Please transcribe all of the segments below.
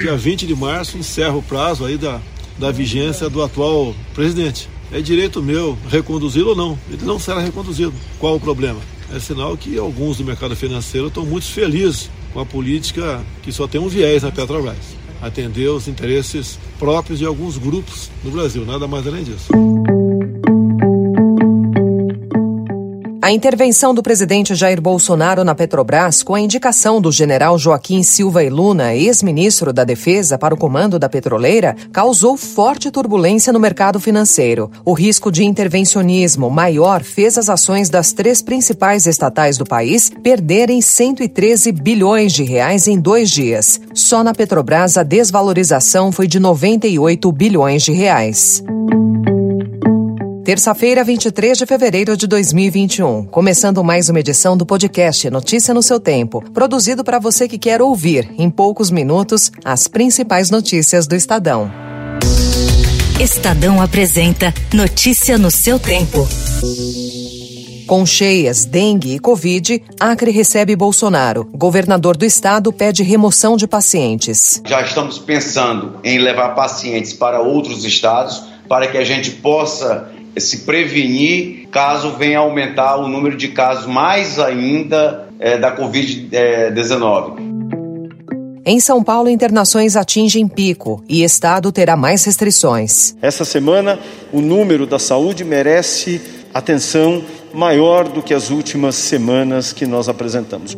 Dia 20 de março encerra o prazo aí da, da vigência do atual presidente. É direito meu reconduzi-lo ou não. Ele não será reconduzido. Qual o problema? É sinal que alguns do mercado financeiro estão muito felizes com a política que só tem um viés na Petrobras atender os interesses próprios de alguns grupos no Brasil, nada mais além disso. A intervenção do presidente Jair Bolsonaro na Petrobras, com a indicação do general Joaquim Silva e Luna, ex-ministro da Defesa, para o comando da petroleira, causou forte turbulência no mercado financeiro. O risco de intervencionismo maior fez as ações das três principais estatais do país perderem 113 bilhões de reais em dois dias. Só na Petrobras, a desvalorização foi de 98 bilhões de reais. Terça-feira, 23 de fevereiro de 2021. Começando mais uma edição do podcast Notícia no seu Tempo. Produzido para você que quer ouvir, em poucos minutos, as principais notícias do Estadão. Estadão apresenta Notícia no seu Tempo. Com cheias, dengue e Covid, Acre recebe Bolsonaro. Governador do estado pede remoção de pacientes. Já estamos pensando em levar pacientes para outros estados para que a gente possa se prevenir caso venha aumentar o número de casos mais ainda é, da Covid-19. Em São Paulo, internações atingem pico e Estado terá mais restrições. Essa semana, o número da saúde merece atenção maior do que as últimas semanas que nós apresentamos.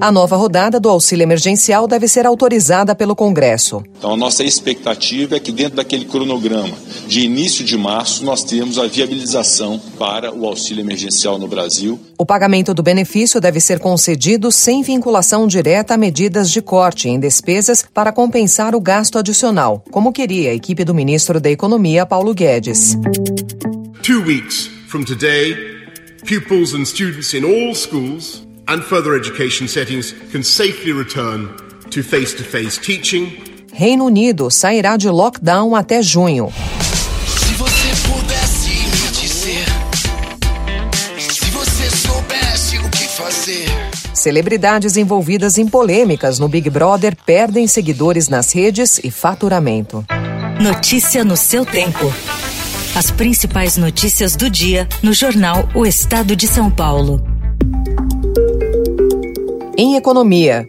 A nova rodada do auxílio emergencial deve ser autorizada pelo Congresso. Então, a nossa expectativa é que, dentro daquele cronograma de início de março, nós temos a viabilização para o auxílio emergencial no Brasil. O pagamento do benefício deve ser concedido sem vinculação direta a medidas de corte em despesas para compensar o gasto adicional, como queria a equipe do ministro da Economia, Paulo Guedes. Two weeks from today, pupils and students in all schools and further education settings can safely return to face to face teaching. Reino Unido sairá de lockdown até junho. Se você pudesse me dizer, se você soubesse o que fazer. Celebridades envolvidas em polêmicas no Big Brother perdem seguidores nas redes e faturamento. Notícia no seu tempo. As principais notícias do dia no jornal O Estado de São Paulo. Em economia.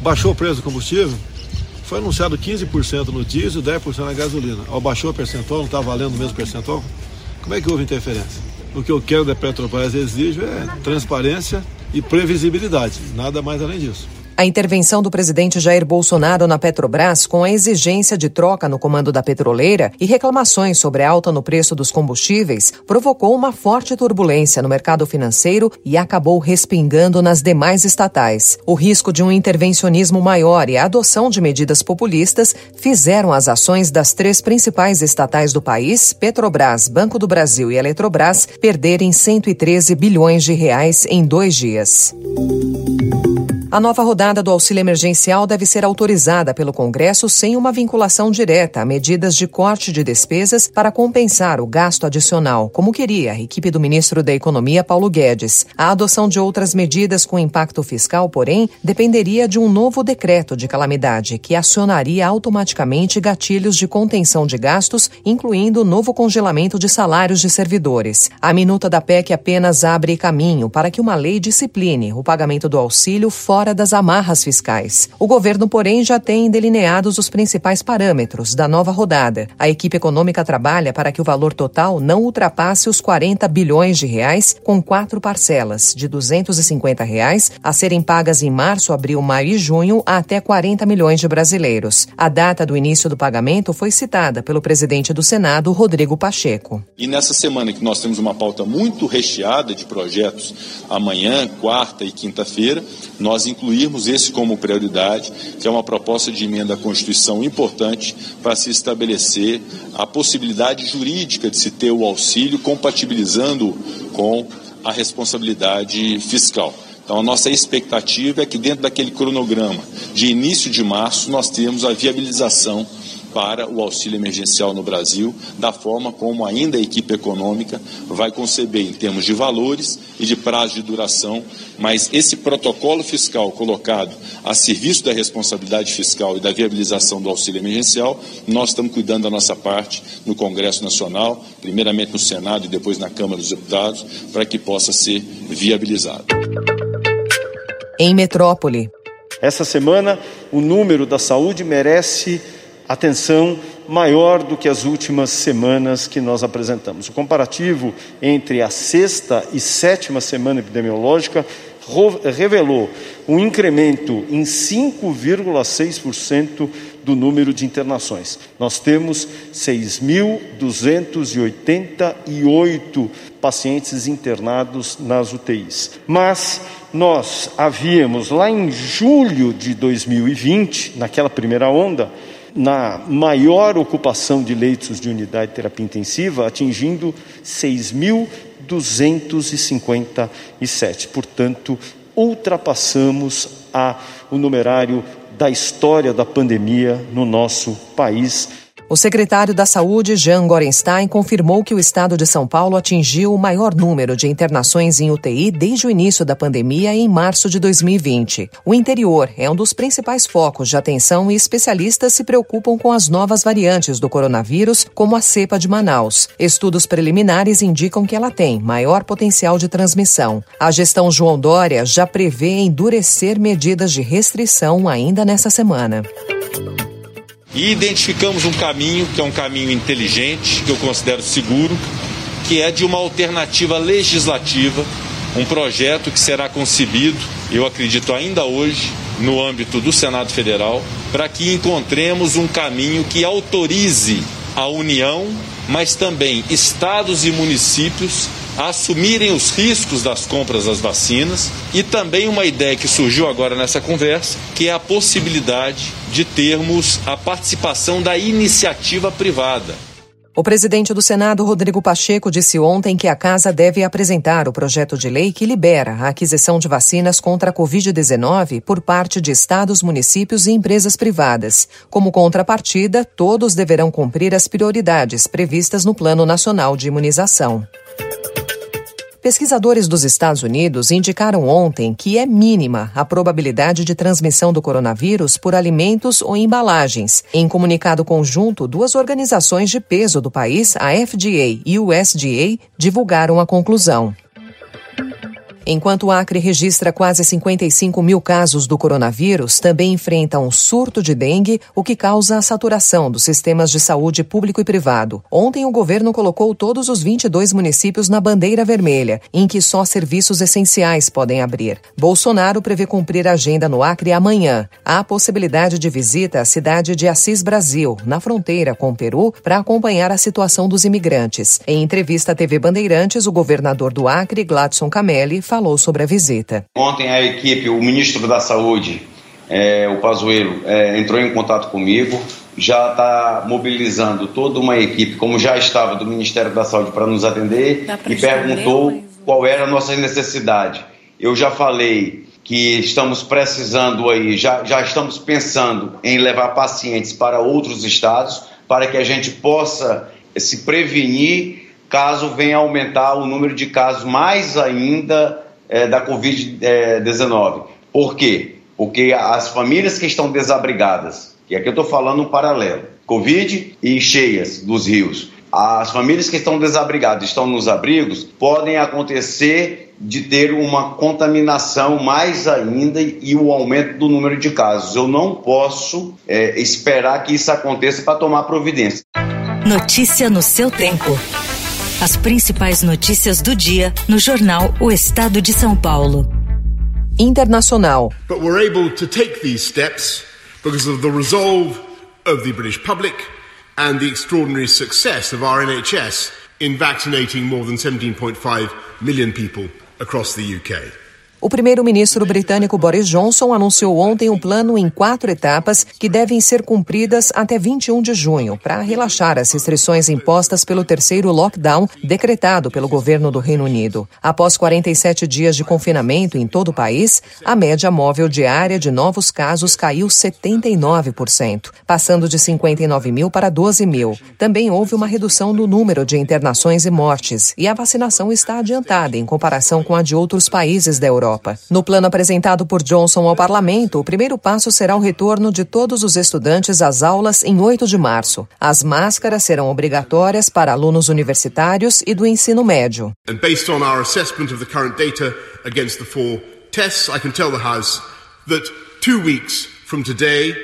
Baixou o preço do combustível? Foi anunciado 15% no diesel e 10% na gasolina. Ao baixou o percentual, não está valendo o mesmo percentual? Como é que houve interferência? O que eu quero da Petrobras exijo é transparência e previsibilidade, nada mais além disso. A intervenção do presidente Jair Bolsonaro na Petrobras, com a exigência de troca no comando da petroleira e reclamações sobre a alta no preço dos combustíveis, provocou uma forte turbulência no mercado financeiro e acabou respingando nas demais estatais. O risco de um intervencionismo maior e a adoção de medidas populistas fizeram as ações das três principais estatais do país, Petrobras, Banco do Brasil e Eletrobras, perderem 113 bilhões de reais em dois dias. A nova rodada do auxílio emergencial deve ser autorizada pelo Congresso sem uma vinculação direta a medidas de corte de despesas para compensar o gasto adicional, como queria a equipe do ministro da Economia, Paulo Guedes. A adoção de outras medidas com impacto fiscal, porém, dependeria de um novo decreto de calamidade que acionaria automaticamente gatilhos de contenção de gastos, incluindo novo congelamento de salários de servidores. A minuta da PEC apenas abre caminho para que uma lei discipline o pagamento do auxílio fora fora das amarras fiscais. O governo, porém, já tem delineados os principais parâmetros da nova rodada. A equipe econômica trabalha para que o valor total não ultrapasse os 40 bilhões de reais, com quatro parcelas de 250 reais a serem pagas em março, abril, maio e junho a até 40 milhões de brasileiros. A data do início do pagamento foi citada pelo presidente do Senado, Rodrigo Pacheco. E nessa semana que nós temos uma pauta muito recheada de projetos, amanhã, quarta e quinta-feira, nós incluirmos esse como prioridade, que é uma proposta de emenda à Constituição importante para se estabelecer a possibilidade jurídica de se ter o auxílio compatibilizando com a responsabilidade fiscal. Então, a nossa expectativa é que, dentro daquele cronograma de início de março, nós temos a viabilização para o auxílio emergencial no Brasil, da forma como ainda a equipe econômica vai conceber em termos de valores e de prazo de duração, mas esse protocolo fiscal colocado a serviço da responsabilidade fiscal e da viabilização do auxílio emergencial, nós estamos cuidando da nossa parte no Congresso Nacional, primeiramente no Senado e depois na Câmara dos Deputados, para que possa ser viabilizado. Em Metrópole. Essa semana, o número da saúde merece atenção maior do que as últimas semanas que nós apresentamos. O comparativo entre a sexta e sétima semana epidemiológica revelou um incremento em 5,6% do número de internações. Nós temos 6.288 pacientes internados nas UTIs. Mas nós havíamos lá em julho de 2020, naquela primeira onda, na maior ocupação de leitos de unidade de terapia intensiva, atingindo 6.257. Portanto, ultrapassamos a, o numerário da história da pandemia no nosso país o secretário da Saúde, Jean Gorenstein, confirmou que o estado de São Paulo atingiu o maior número de internações em UTI desde o início da pandemia em março de 2020. O interior é um dos principais focos de atenção e especialistas se preocupam com as novas variantes do coronavírus, como a cepa de Manaus. Estudos preliminares indicam que ela tem maior potencial de transmissão. A gestão João Dória já prevê endurecer medidas de restrição ainda nessa semana e identificamos um caminho que é um caminho inteligente, que eu considero seguro, que é de uma alternativa legislativa, um projeto que será concebido, eu acredito ainda hoje, no âmbito do Senado Federal, para que encontremos um caminho que autorize a União, mas também estados e municípios a assumirem os riscos das compras das vacinas e também uma ideia que surgiu agora nessa conversa, que é a possibilidade de termos a participação da iniciativa privada. O presidente do Senado, Rodrigo Pacheco, disse ontem que a casa deve apresentar o projeto de lei que libera a aquisição de vacinas contra a Covid-19 por parte de estados, municípios e empresas privadas. Como contrapartida, todos deverão cumprir as prioridades previstas no Plano Nacional de Imunização. Pesquisadores dos Estados Unidos indicaram ontem que é mínima a probabilidade de transmissão do coronavírus por alimentos ou embalagens. Em comunicado conjunto, duas organizações de peso do país, a FDA e o USDA, divulgaram a conclusão. Enquanto o Acre registra quase 55 mil casos do coronavírus, também enfrenta um surto de dengue, o que causa a saturação dos sistemas de saúde público e privado. Ontem, o governo colocou todos os 22 municípios na bandeira vermelha, em que só serviços essenciais podem abrir. Bolsonaro prevê cumprir a agenda no Acre amanhã. Há possibilidade de visita à cidade de Assis Brasil, na fronteira com o Peru, para acompanhar a situação dos imigrantes. Em entrevista à TV Bandeirantes, o governador do Acre, Gladson Camelli, falou sobre a visita. Ontem a equipe, o ministro da Saúde, é, o Pazuello, é, entrou em contato comigo, já está mobilizando toda uma equipe, como já estava do Ministério da Saúde, para nos atender e perguntou mas... qual era a nossa necessidade. Eu já falei que estamos precisando aí, já, já estamos pensando em levar pacientes para outros estados, para que a gente possa se prevenir caso venha aumentar o número de casos mais ainda é, da Covid-19. Por quê? Porque as famílias que estão desabrigadas, e aqui eu estou falando um paralelo, Covid e cheias dos rios, as famílias que estão desabrigadas, estão nos abrigos, podem acontecer de ter uma contaminação mais ainda e o aumento do número de casos. Eu não posso é, esperar que isso aconteça para tomar providência. Notícia no seu tempo. As principais notícias do dia no jornal O Estado de São Paulo. Internacional. But we're able to take these steps because of the resolve of the British public and the extraordinary success of our NHS in vaccinating more than 17.5 million people across the UK. O primeiro-ministro britânico Boris Johnson anunciou ontem um plano em quatro etapas que devem ser cumpridas até 21 de junho para relaxar as restrições impostas pelo terceiro lockdown decretado pelo governo do Reino Unido. Após 47 dias de confinamento em todo o país, a média móvel diária de novos casos caiu 79%, passando de 59 mil para 12 mil. Também houve uma redução no número de internações e mortes, e a vacinação está adiantada em comparação com a de outros países da Europa. No plano apresentado por Johnson ao parlamento, o primeiro passo será o retorno de todos os estudantes às aulas em 8 de março. As máscaras serão obrigatórias para alunos universitários e do ensino médio. And based on our assessment of the current data against the four tests, I can tell the House that two weeks from today,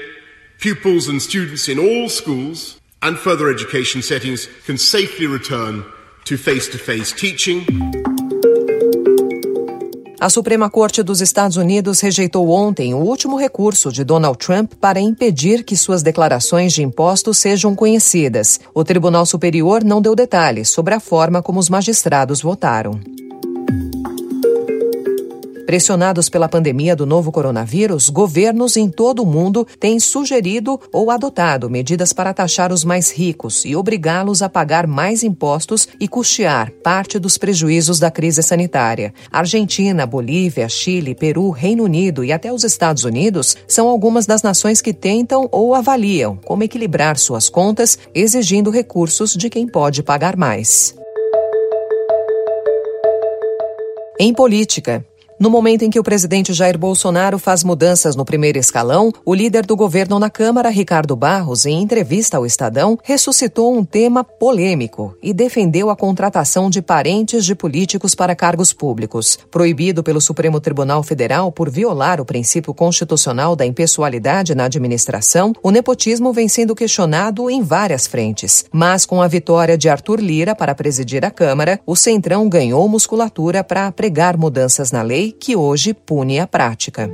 pupils and students in all schools and further education settings can safely return to face to face teaching. A Suprema Corte dos Estados Unidos rejeitou ontem o último recurso de Donald Trump para impedir que suas declarações de impostos sejam conhecidas. O Tribunal Superior não deu detalhes sobre a forma como os magistrados votaram. Pressionados pela pandemia do novo coronavírus, governos em todo o mundo têm sugerido ou adotado medidas para taxar os mais ricos e obrigá-los a pagar mais impostos e custear parte dos prejuízos da crise sanitária. Argentina, Bolívia, Chile, Peru, Reino Unido e até os Estados Unidos são algumas das nações que tentam ou avaliam como equilibrar suas contas, exigindo recursos de quem pode pagar mais. Em política, no momento em que o presidente Jair Bolsonaro faz mudanças no primeiro escalão, o líder do governo na Câmara, Ricardo Barros, em entrevista ao Estadão, ressuscitou um tema polêmico e defendeu a contratação de parentes de políticos para cargos públicos. Proibido pelo Supremo Tribunal Federal por violar o princípio constitucional da impessoalidade na administração, o nepotismo vem sendo questionado em várias frentes. Mas com a vitória de Arthur Lira para presidir a Câmara, o Centrão ganhou musculatura para pregar mudanças na lei que hoje pune a prática.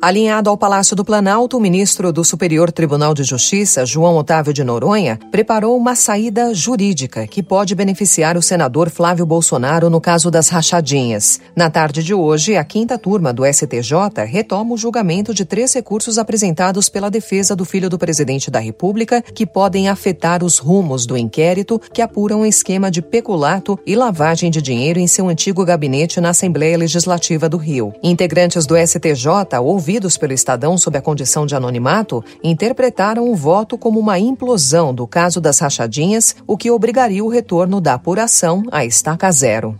Alinhado ao Palácio do Planalto, o ministro do Superior Tribunal de Justiça, João Otávio de Noronha, preparou uma saída jurídica que pode beneficiar o senador Flávio Bolsonaro no caso das rachadinhas. Na tarde de hoje, a quinta turma do STJ retoma o julgamento de três recursos apresentados pela defesa do filho do presidente da República que podem afetar os rumos do inquérito que apura um esquema de peculato e lavagem de dinheiro em seu antigo gabinete na Assembleia Legislativa do Rio. Integrantes do STJ ouviram ouvidos pelo Estadão sob a condição de anonimato, interpretaram o voto como uma implosão do caso das rachadinhas, o que obrigaria o retorno da apuração à estaca zero.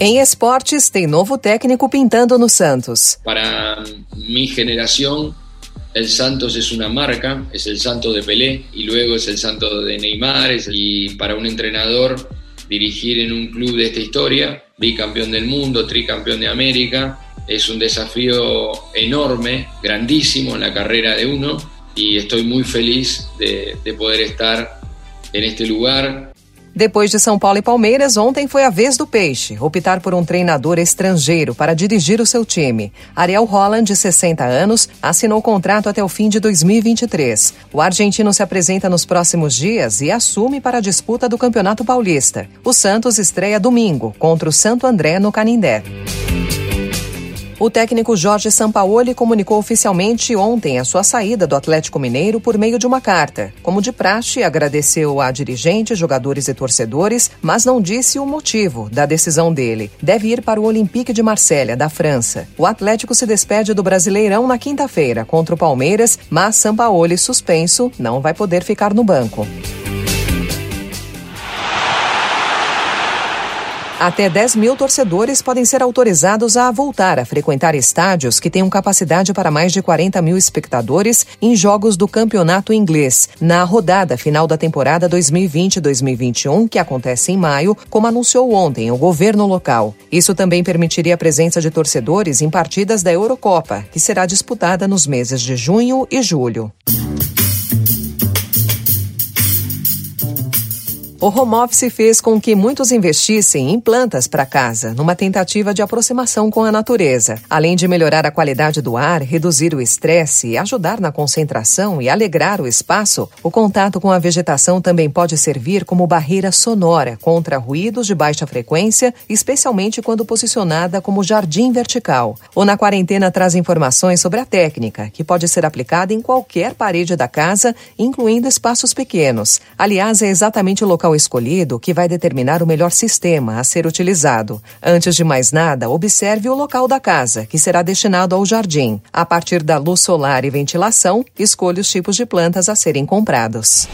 Em esportes, tem novo técnico pintando no Santos. Para mi geração, el Santos es una marca, es el Santos de Pelé y luego es el Santos de Neymar. Y para un entrenador, dirigir en un club de esta historia bicampeón del mundo, tricampeón de América. Es un desafío enorme, grandísimo en la carrera de uno y estoy muy feliz de, de poder estar en este lugar Depois de São Paulo e Palmeiras, ontem foi a vez do Peixe optar por um treinador estrangeiro para dirigir o seu time. Ariel Holland, de 60 anos, assinou o contrato até o fim de 2023. O argentino se apresenta nos próximos dias e assume para a disputa do Campeonato Paulista. O Santos estreia domingo contra o Santo André no Canindé. O técnico Jorge Sampaoli comunicou oficialmente ontem a sua saída do Atlético Mineiro por meio de uma carta. Como de praxe, agradeceu a dirigentes, jogadores e torcedores, mas não disse o motivo da decisão dele. Deve ir para o Olympique de Marselha, da França. O Atlético se despede do Brasileirão na quinta-feira contra o Palmeiras, mas Sampaoli, suspenso, não vai poder ficar no banco. Até 10 mil torcedores podem ser autorizados a voltar a frequentar estádios que tenham capacidade para mais de 40 mil espectadores em jogos do campeonato inglês, na rodada final da temporada 2020-2021, que acontece em maio, como anunciou ontem o governo local. Isso também permitiria a presença de torcedores em partidas da Eurocopa, que será disputada nos meses de junho e julho. O home office fez com que muitos investissem em plantas para casa, numa tentativa de aproximação com a natureza. Além de melhorar a qualidade do ar, reduzir o estresse, ajudar na concentração e alegrar o espaço, o contato com a vegetação também pode servir como barreira sonora contra ruídos de baixa frequência, especialmente quando posicionada como jardim vertical. O Na Quarentena traz informações sobre a técnica, que pode ser aplicada em qualquer parede da casa, incluindo espaços pequenos. Aliás, é exatamente o local escolhido que vai determinar o melhor sistema a ser utilizado. Antes de mais nada, observe o local da casa, que será destinado ao jardim. A partir da luz solar e ventilação, escolha os tipos de plantas a serem comprados.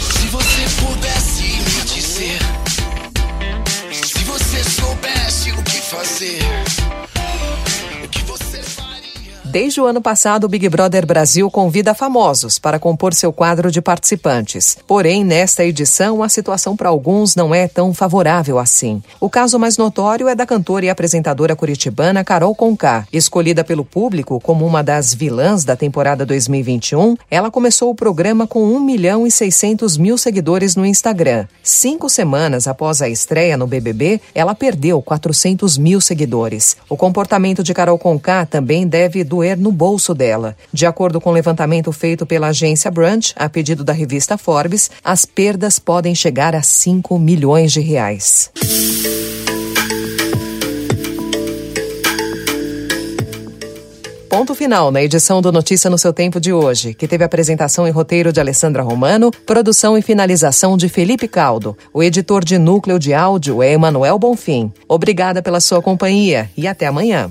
Se você pudesse Desde o ano passado, o Big Brother Brasil convida famosos para compor seu quadro de participantes. Porém, nesta edição, a situação para alguns não é tão favorável assim. O caso mais notório é da cantora e apresentadora curitibana Carol Conká. Escolhida pelo público como uma das vilãs da temporada 2021, ela começou o programa com 1 milhão e 600 mil seguidores no Instagram. Cinco semanas após a estreia no BBB, ela perdeu 400 mil seguidores. O comportamento de Carol Conká também deve doer doer no bolso dela. De acordo com o um levantamento feito pela agência Brunch, a pedido da revista Forbes, as perdas podem chegar a 5 milhões de reais. ponto final na edição do Notícia no seu tempo de hoje, que teve apresentação e roteiro de Alessandra Romano, produção e finalização de Felipe Caldo. O editor de núcleo de áudio é Emanuel Bonfim. Obrigada pela sua companhia e até amanhã.